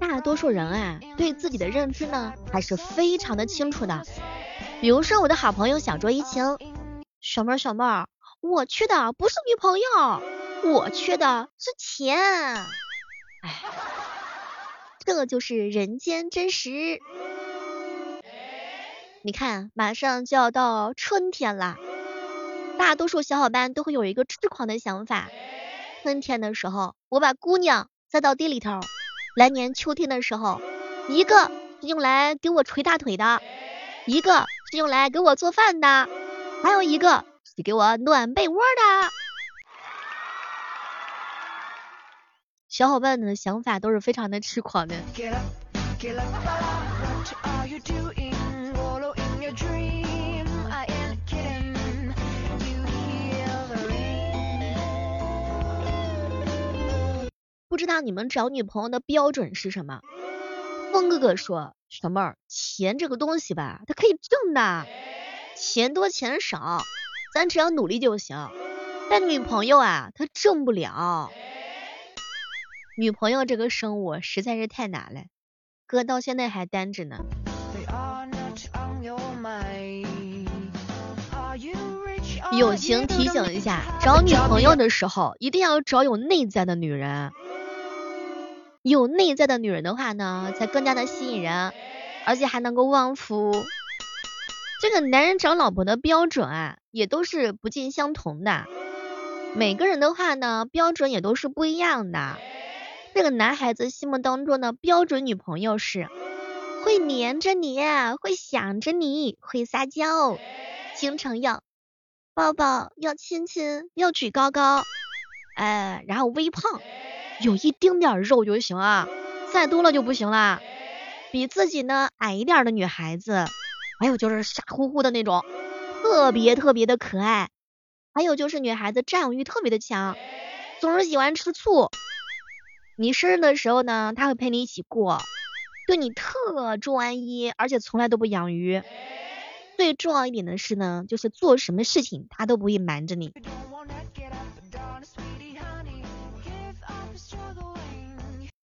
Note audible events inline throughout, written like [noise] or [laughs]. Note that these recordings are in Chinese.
大多数人啊，对自己的认知呢，还是非常的清楚的。比如说我的好朋友小卓怡晴，小妹儿小妹儿，我缺的不是女朋友，我缺的是钱。哎，这就是人间真实。你看，马上就要到春天了，大多数小伙伴都会有一个痴狂的想法。春天的时候，我把姑娘栽到地里头；来年秋天的时候，一个是用来给我捶大腿的，一个是用来给我做饭的，还有一个是给我暖被窝的。小伙伴们的想法都是非常的痴狂的。知道你们找女朋友的标准是什么？风哥哥说，小妹儿，钱这个东西吧，它可以挣的，钱多钱少，咱只要努力就行。但女朋友啊，她挣不了。女朋友这个生物实在是太难了，哥到现在还单着呢。友情提醒一下，找女朋友的时候一定要找有内在的女人。有内在的女人的话呢，才更加的吸引人，而且还能够旺夫。这个男人找老婆的标准啊，也都是不尽相同的。每个人的话呢，标准也都是不一样的。这个男孩子心目当中的标准女朋友是会黏着你，会想着你，会撒娇，经常要抱抱，要亲亲，要举高高，哎，然后微胖。有一丁点肉就行啊，再多了就不行啦。比自己呢矮一点的女孩子，还有就是傻乎乎的那种，特别特别的可爱。还有就是女孩子占有欲特别的强，总是喜欢吃醋。你生日的时候呢，她会陪你一起过，对你特专一，而且从来都不养鱼。最重要一点的是呢，就是做什么事情她都不会瞒着你。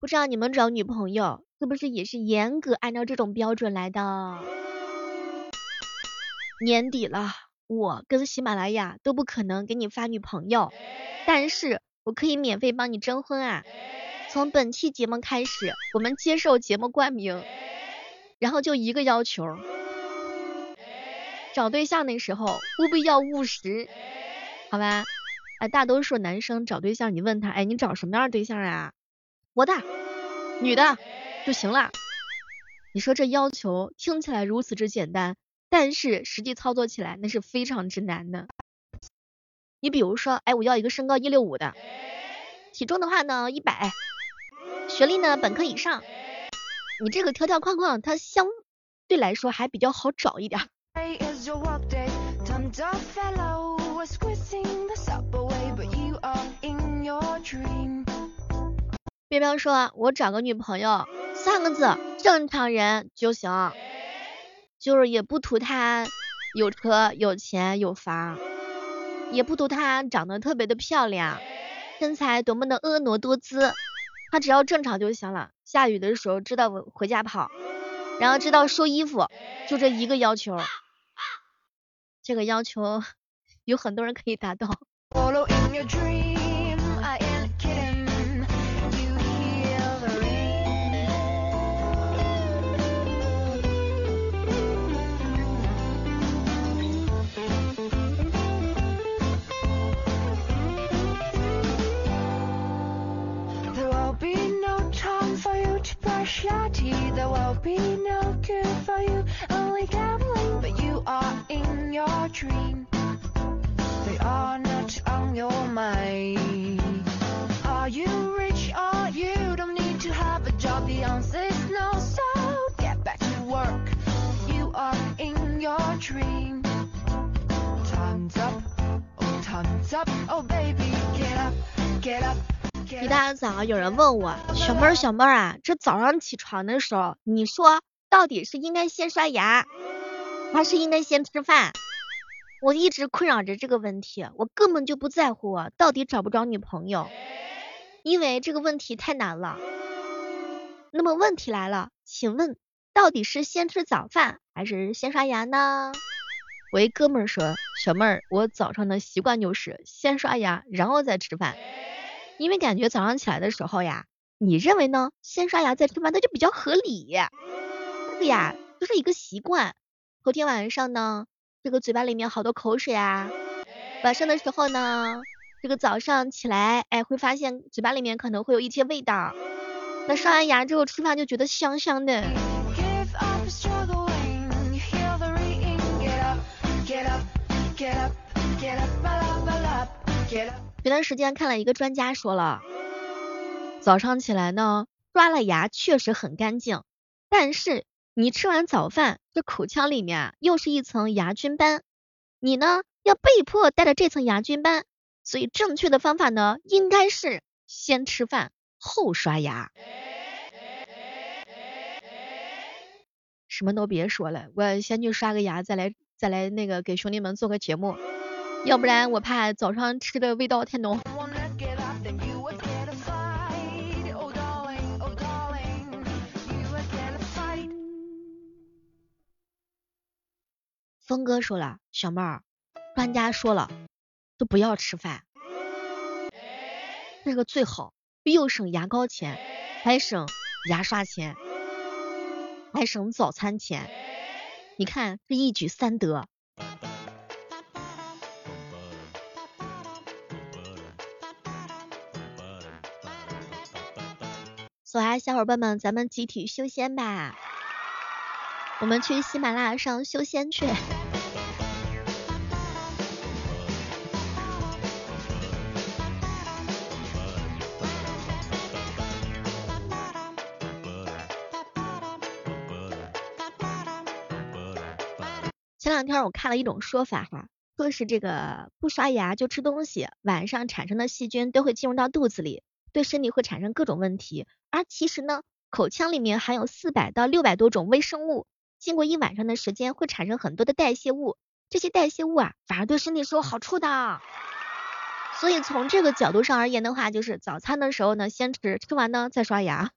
不知道你们找女朋友是不是也是严格按照这种标准来的？年底了，我跟喜马拉雅都不可能给你发女朋友，但是我可以免费帮你征婚啊！从本期节目开始，我们接受节目冠名，然后就一个要求，找对象的时候务必要务实，好吧？哎，大多数男生找对象，你问他，哎，你找什么样的对象啊？我大？女的就行了。你说这要求听起来如此之简单，但是实际操作起来那是非常之难的。你比如说，哎，我要一个身高一六五的，体重的话呢一百，学历呢本科以上。你这个条条框框，它相对来说还比较好找一点。别彪说：“我找个女朋友，三个字，正常人就行，就是也不图她有车有钱有房，也不图她长得特别的漂亮，身材多么的婀娜多姿，她只要正常就行了。下雨的时候知道回家跑，然后知道收衣服，就这一个要求。这个要求 [laughs] 有很多人可以达到。” There will be no cure for you. Only gambling but you are in your dream. They are not on your mind. Are you rich or you don't need to have a job? The answer is no. So get back to work. You are in your dream. Time's up. Oh time's up. Oh baby get up. Get up 一大早有人问我，小妹儿小妹儿啊，这早上起床的时候，你说到底是应该先刷牙，还是应该先吃饭？我一直困扰着这个问题，我根本就不在乎我到底找不着女朋友，因为这个问题太难了。那么问题来了，请问到底是先吃早饭还是先刷牙呢？我一哥们儿说，小妹儿，我早上的习惯就是先刷牙，然后再吃饭，因为感觉早上起来的时候呀，你认为呢？先刷牙再吃饭，那就比较合理。这个呀，就是一个习惯。头天晚上呢，这个嘴巴里面好多口水啊，晚上的时候呢，这个早上起来，哎，会发现嘴巴里面可能会有一些味道。那刷完牙之后吃饭就觉得香香的。前段时间看了一个专家说了，早上起来呢，刷了牙确实很干净，但是你吃完早饭，这口腔里面又是一层牙菌斑，你呢要被迫带着这层牙菌斑，所以正确的方法呢应该是先吃饭。后刷牙，什么都别说了，我先去刷个牙，再来再来那个给兄弟们做个节目，要不然我怕早上吃的味道太浓。峰哥说了，小妹儿，专家说了，都不要吃饭，这个最好。又省牙膏钱，还省牙刷钱，还省早餐钱，你看这一举三得。走啊小伙伴们，咱们集体修仙吧，我们去喜马拉雅上修仙去。前两天我看了一种说法哈，说是这个不刷牙就吃东西，晚上产生的细菌都会进入到肚子里，对身体会产生各种问题。而其实呢，口腔里面含有四百到六百多种微生物，经过一晚上的时间会产生很多的代谢物，这些代谢物啊反而对身体是有好处的。所以从这个角度上而言的话，就是早餐的时候呢先吃，吃完呢再刷牙。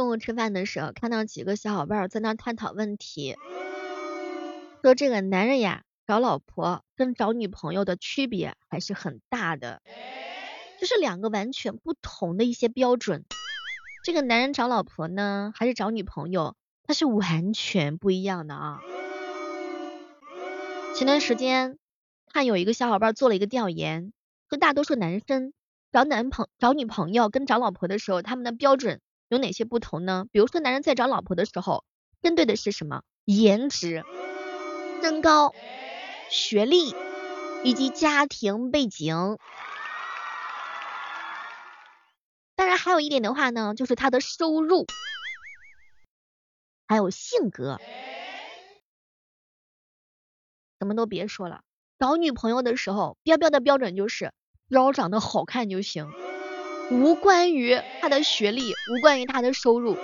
中午吃饭的时候，看到几个小伙伴在那探讨问题，说这个男人呀找老婆跟找女朋友的区别还是很大的，就是两个完全不同的一些标准。这个男人找老婆呢，还是找女朋友，他是完全不一样的啊。前段时间看有一个小伙伴做了一个调研，说大多数男生找男朋找女朋友跟找老婆的时候，他们的标准。有哪些不同呢？比如说，男人在找老婆的时候，针对的是什么？颜值、身高、学历以及家庭背景。当然，还有一点的话呢，就是他的收入，还有性格。什么都别说了，找女朋友的时候，标标的标准就是要长得好看就行。无关于他的学历，无关于他的收入，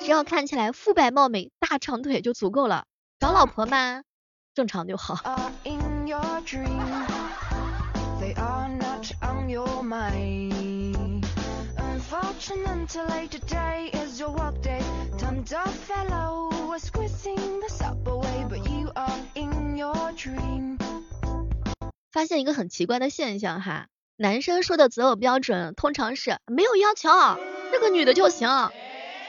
只要看起来肤白貌美、大长腿就足够了。找老婆嘛，正常就好。发现一个很奇怪的现象哈。男生说的择偶标准通常是没有要求，这个女的就行，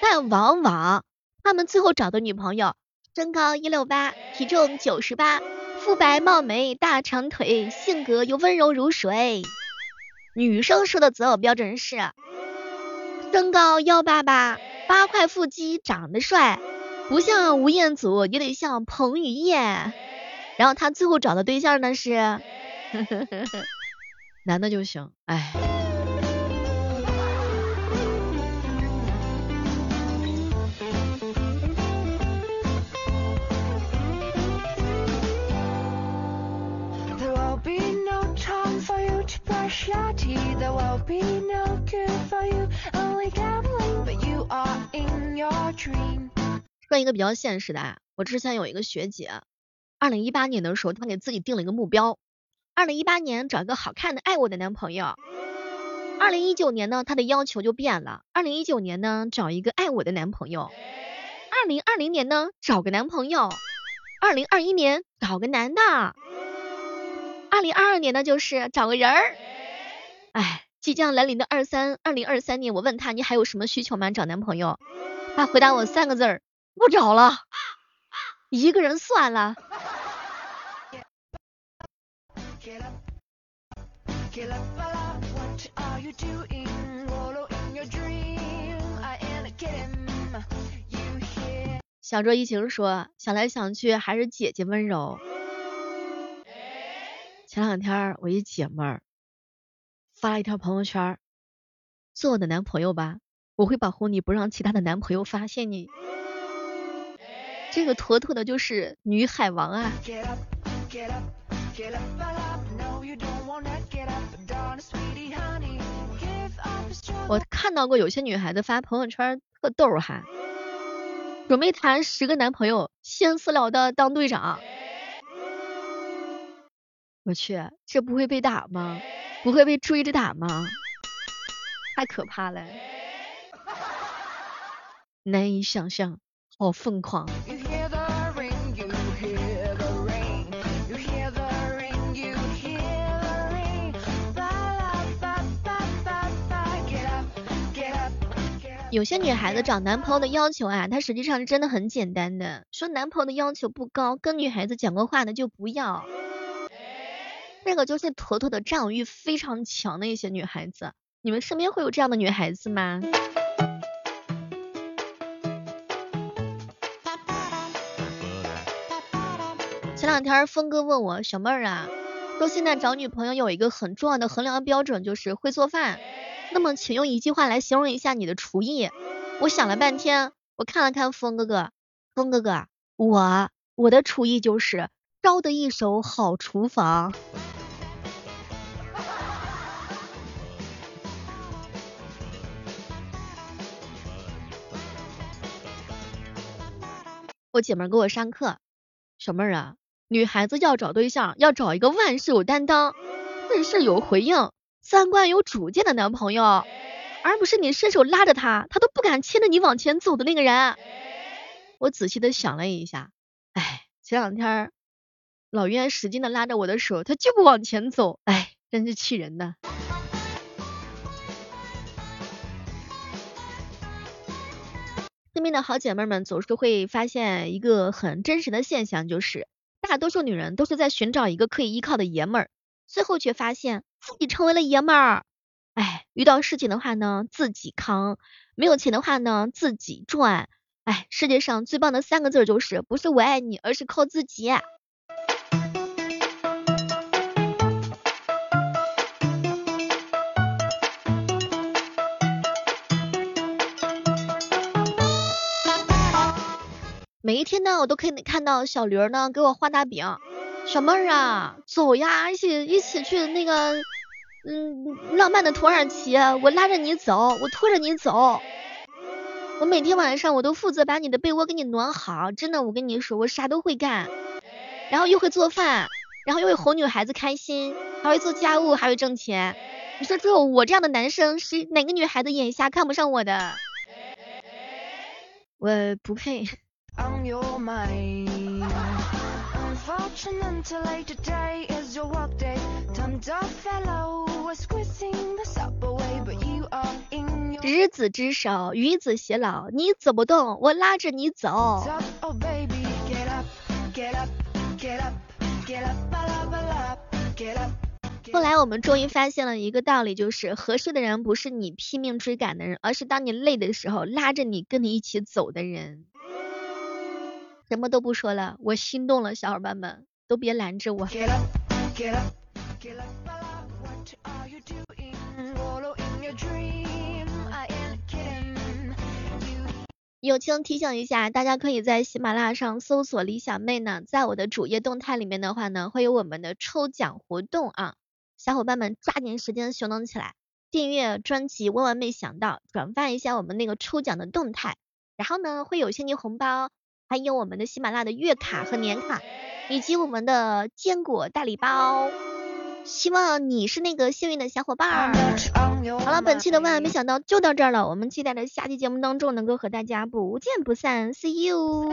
但往往他们最后找的女朋友身高一六八，体重九十八，肤白貌美，大长腿，性格又温柔如水。女生说的择偶标准是身高幺八八，八块腹肌，长得帅，不像吴彦祖也得像彭于晏。然后他最后找的对象呢是。呵呵呵呵。男的就行，哎。There will be no time for you. I'll be no good for you. Only gambling, but you are in your dream. 说一个比较现实的啊，我之前有一个学姐，二零一八年的时候，她给自己定了一个目标，二零一八年找一个好看的、爱我的男朋友。二零一九年呢，他的要求就变了，二零一九年呢，找一个爱我的男朋友。二零二零年呢，找个男朋友。二零二一年找个男的。二零二二年呢，就是找个人儿。哎，即将来临的二三二零二三年，我问他你还有什么需求吗？找男朋友？他回答我三个字儿。不找了，一个人算了。小卓一晴说，想来想去还是姐姐温柔。前两天我一姐妹儿发了一条朋友圈，做我的男朋友吧，我会保护你不让其他的男朋友发现你。这个妥妥的就是女海王啊！我看到过有些女孩子发朋友圈特逗哈，准备谈十个男朋友，先私聊的当队长。我去，这不会被打吗？不会被追着打吗？太可怕了，[laughs] 难以想象，好疯狂。有些女孩子找男朋友的要求啊，她实际上是真的很简单的。说男朋友的要求不高，跟女孩子讲过话的就不要。这个就是妥妥的占有欲非常强的一些女孩子。你们身边会有这样的女孩子吗？前两天峰哥问我小妹儿啊，说现在找女朋友有一个很重要的衡量标准，就是会做饭。那么，请用一句话来形容一下你的厨艺。我想了半天，我看了看峰哥哥，峰哥哥，我我的厨艺就是招得一手好厨房。我姐们给我上课，小妹儿啊，女孩子要找对象，要找一个万事有担当，事事有回应。三观有主见的男朋友，而不是你伸手拉着他，他都不敢牵着你往前走的那个人。我仔细的想了一下，哎，前两天老冤使劲的拉着我的手，他就不往前走，哎，真是气人呐。身边的好姐妹们总是会发现一个很真实的现象，就是大多数女人都是在寻找一个可以依靠的爷们儿，最后却发现。自己成为了爷们儿，哎，遇到事情的话呢，自己扛；没有钱的话呢，自己赚。哎，世界上最棒的三个字就是，不是我爱你，而是靠自己。每一天呢，我都可以看到小驴儿呢给我画大饼。小妹儿啊，走呀，一起一起去那个，嗯，浪漫的土耳其，我拉着你走，我拖着你走，我每天晚上我都负责把你的被窝给你暖好，真的，我跟你说，我啥都会干，然后又会做饭，然后又会哄女孩子开心，还会做家务，还会挣钱。你说只有我这样的男生，是哪个女孩子眼瞎看不上我的？我不配。unfortunately today is your workday，tom dog fellow 执子之手，与子偕老。你走不动，我拉着你走。后来我们终于发现了一个道理，就是合适的人不是你拼命追赶的人，而是当你累的时候拉着你跟你一起走的人。什么都不说了，我心动了，小伙伴们都别拦着我。Are you doing? Along in your dream. I am a king 友情提醒一下，大家可以在喜马拉雅上搜索李小妹呢，在我的主页动态里面的话呢，会有我们的抽奖活动啊，小伙伴们抓紧时间行动起来。订阅专辑，万万没想到，转发一下我们那个抽奖的动态，然后呢会有现金红包，还有我们的喜马拉雅的月卡和年卡，以及我们的坚果大礼包。希望你是那个幸运的小伙伴。好了，本期的万万没想到就到这儿了，我们期待着下期节目当中能够和大家不见不散，See you。